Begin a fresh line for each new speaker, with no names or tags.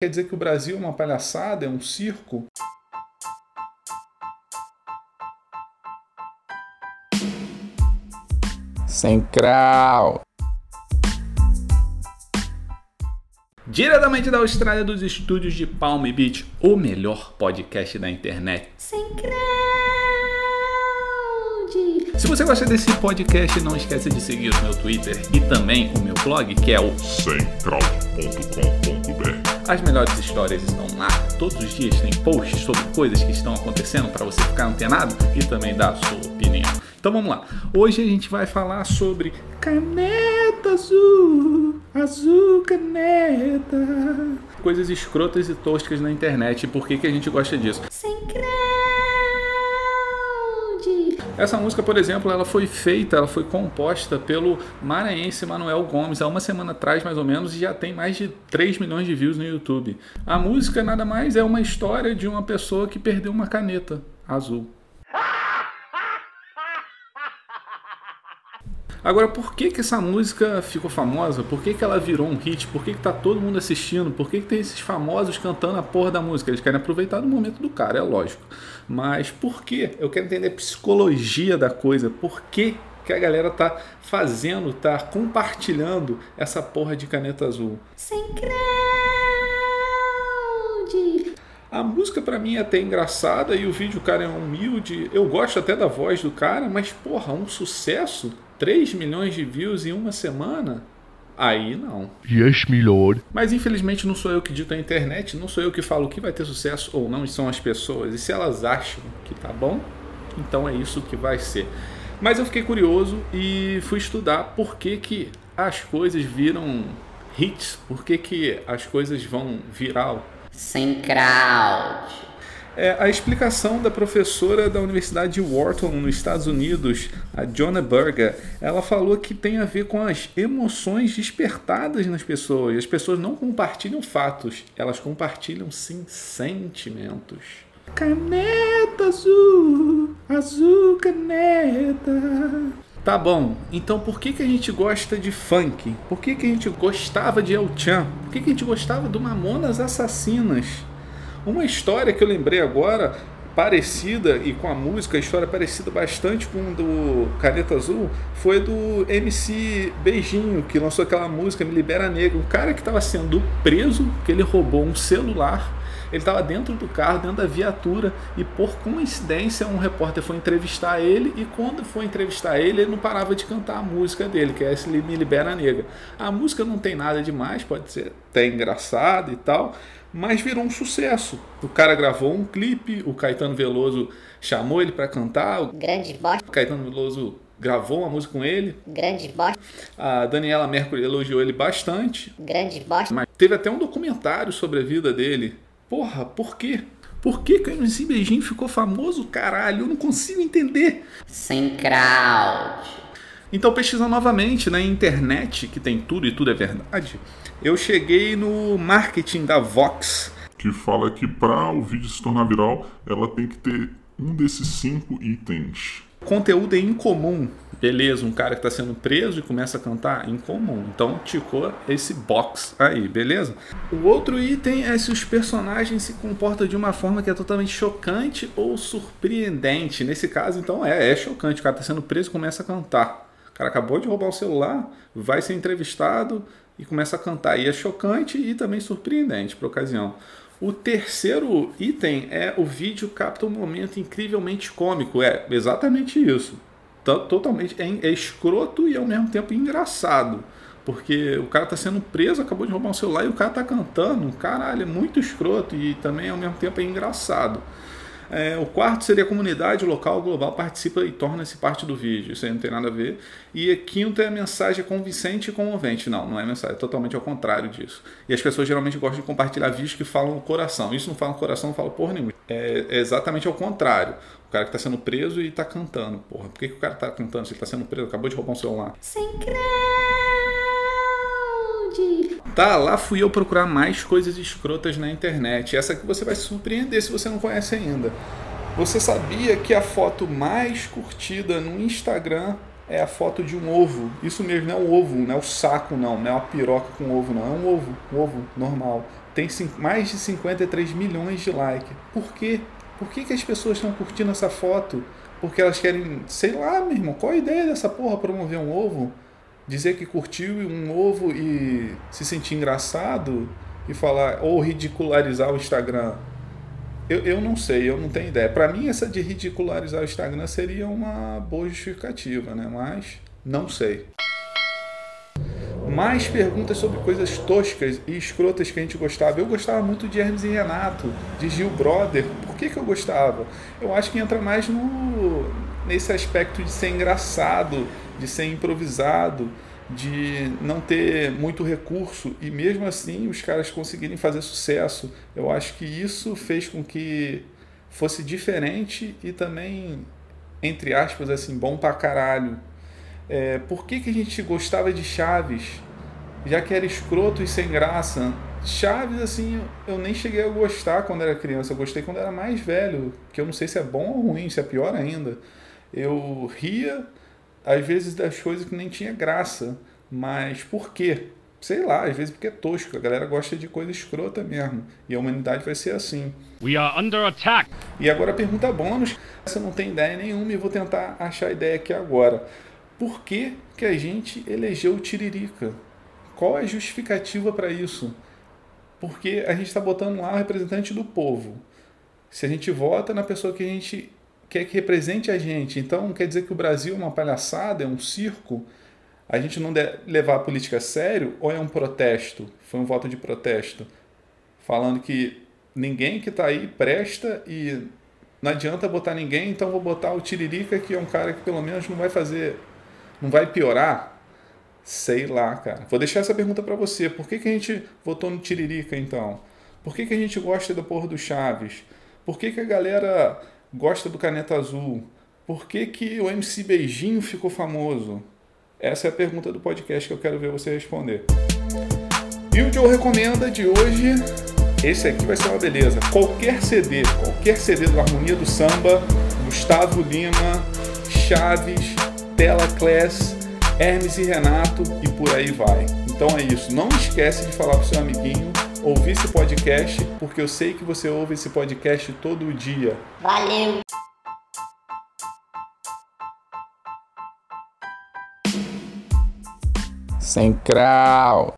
Quer dizer que o Brasil é uma palhaçada, é um circo?
Sem crau.
Diretamente da Austrália, dos estúdios de Palm Beach, o melhor podcast da internet.
Sem crowd.
Se você gosta desse podcast, não esqueça de seguir o meu Twitter e também o meu blog, que é o
semcrowd.com.br.
As melhores histórias estão lá. Todos os dias tem posts sobre coisas que estão acontecendo para você ficar antenado e também dar a sua opinião. Então vamos lá. Hoje a gente vai falar sobre caneta azul, azul caneta. Coisas escrotas e toscas na internet. E por que, que a gente gosta disso?
Sem.
Essa música, por exemplo, ela foi feita, ela foi composta pelo maranhense Manuel Gomes há uma semana atrás, mais ou menos, e já tem mais de 3 milhões de views no YouTube. A música nada mais é uma história de uma pessoa que perdeu uma caneta azul. Agora, por que, que essa música ficou famosa? Por que, que ela virou um hit? Por que, que tá todo mundo assistindo? Por que, que tem esses famosos cantando a porra da música? Eles querem aproveitar do momento do cara, é lógico. Mas por quê? Eu quero entender a psicologia da coisa. Por que, que a galera tá fazendo, tá compartilhando essa porra de caneta azul?
Sem crowd.
A música pra mim é até engraçada e o vídeo, cara é humilde. Eu gosto até da voz do cara, mas porra, um sucesso? 3 milhões de views em uma semana? Aí não.
Yes, milord.
Mas infelizmente não sou eu que dito a internet, não sou eu que falo que vai ter sucesso ou não, são as pessoas. E se elas acham que tá bom, então é isso que vai ser. Mas eu fiquei curioso e fui estudar por que, que as coisas viram hits, por que, que as coisas vão viral.
Sem crowd.
É, a explicação da professora da Universidade de Wharton, nos Estados Unidos, a Jonah Berger, ela falou que tem a ver com as emoções despertadas nas pessoas. As pessoas não compartilham fatos, elas compartilham sim sentimentos. Caneta azul, azul caneta. Tá bom, então por que, que a gente gosta de funk? Por que, que a gente gostava de El Chan? Por que, que a gente gostava do Mamonas Assassinas? Uma história que eu lembrei agora, parecida e com a música, a história parecida bastante com do Caneta Azul, foi do MC Beijinho, que lançou aquela música Me Libera Negra. Um cara que estava sendo preso, que ele roubou um celular. Ele estava dentro do carro, dentro da viatura, e por coincidência um repórter foi entrevistar ele, e quando foi entrevistar ele, ele não parava de cantar a música dele, que é esse Me Libera Negra. A música não tem nada demais, pode ser até engraçada e tal, mas virou um sucesso. O cara gravou um clipe, o Caetano Veloso chamou ele para cantar, o
Grande bosta.
Caetano Veloso gravou uma música com ele,
Grande bosta.
a Daniela Mercury elogiou ele bastante,
Grande bosta.
mas teve até um documentário sobre a vida dele. Porra, por quê? Por que que o MC Beijinho ficou famoso, caralho? Eu não consigo entender.
Sem crowd.
Então, pesquisando novamente na internet, que tem tudo e tudo é verdade, eu cheguei no marketing da Vox.
Que fala que para o vídeo se tornar viral, ela tem que ter um desses cinco itens.
Conteúdo é incomum. Beleza, um cara que está sendo preso e começa a cantar incomum. Então ticou esse box aí, beleza? O outro item é se os personagens se comportam de uma forma que é totalmente chocante ou surpreendente. Nesse caso, então, é, é chocante. O cara está sendo preso e começa a cantar. O cara acabou de roubar o celular, vai ser entrevistado e começa a cantar. E é chocante e também surpreendente para ocasião. O terceiro item é o vídeo capta um momento incrivelmente cômico. É exatamente isso. Totalmente é, é escroto e ao mesmo tempo engraçado. Porque o cara tá sendo preso, acabou de roubar um celular e o cara tá cantando. Caralho, é muito escroto e também ao mesmo tempo é engraçado. É, o quarto seria a comunidade local global participa e torna-se parte do vídeo. Isso aí não tem nada a ver. E a quinto é a mensagem convincente e comovente. Não, não é mensagem, é totalmente ao contrário disso. E as pessoas geralmente gostam de compartilhar vídeos que falam no coração. Isso não fala no coração, não fala porra nenhuma. É, é exatamente ao contrário. O cara que está sendo preso e está cantando. Porra, por que, que o cara está cantando se ele está sendo preso? Acabou de roubar um celular.
Sem crowd.
Tá, lá fui eu procurar mais coisas escrotas na internet. Essa que você vai se surpreender se você não conhece ainda. Você sabia que a foto mais curtida no Instagram é a foto de um ovo? Isso mesmo, não é um ovo, não é o saco, não, não é uma piroca com ovo, não. É um ovo, um ovo normal. tem mais de 53 milhões de likes. Por quê? Por que, que as pessoas estão curtindo essa foto? Porque elas querem, sei lá, meu irmão, qual a ideia dessa porra promover um ovo? Dizer que curtiu um ovo e se sentir engraçado e falar, ou ridicularizar o Instagram. Eu, eu não sei, eu não tenho ideia. Para mim, essa de ridicularizar o Instagram seria uma boa justificativa, né? Mas não sei. Mais perguntas sobre coisas toscas e escrotas que a gente gostava. Eu gostava muito de Hermes e Renato, de Gil Brother. Por que, que eu gostava? Eu acho que entra mais no, nesse aspecto de ser engraçado, de ser improvisado, de não ter muito recurso e mesmo assim os caras conseguirem fazer sucesso. Eu acho que isso fez com que fosse diferente e também, entre aspas, assim, bom pra caralho. É, por que, que a gente gostava de Chaves? Já que era escroto e sem graça. Chaves, assim, eu nem cheguei a gostar quando era criança. Eu gostei quando era mais velho, que eu não sei se é bom ou ruim, se é pior ainda. Eu ria, às vezes, das coisas que nem tinha graça. Mas por quê? Sei lá, às vezes porque é tosco. A galera gosta de coisa escrota mesmo. E a humanidade vai ser assim.
We are under attack.
E agora a pergunta bônus. Essa eu não tenho ideia nenhuma e vou tentar achar a ideia aqui agora. Por que, que a gente elegeu o Tiririca? Qual é a justificativa para isso? Porque a gente está botando lá o representante do povo. Se a gente vota na pessoa que a gente quer que represente a gente, então quer dizer que o Brasil é uma palhaçada, é um circo? A gente não deve levar a política a sério ou é um protesto? Foi um voto de protesto. Falando que ninguém que está aí presta e não adianta botar ninguém, então vou botar o Tiririca, que é um cara que pelo menos não vai fazer não vai piorar? Sei lá, cara. Vou deixar essa pergunta para você. Por que, que a gente votou no Tiririca, então? Por que, que a gente gosta da porra do Chaves? Por que, que a galera gosta do Caneta Azul? Por que, que o MC Beijinho ficou famoso? Essa é a pergunta do podcast que eu quero ver você responder. E o Joe recomenda de hoje, esse aqui vai ser uma beleza. Qualquer CD, qualquer CD do Harmonia do Samba, Gustavo Lima, Chaves, Tela Class, Hermes e Renato e por aí vai. Então é isso. Não esquece de falar pro seu amiguinho ouvir esse podcast, porque eu sei que você ouve esse podcast todo dia.
Valeu!
Sem crau.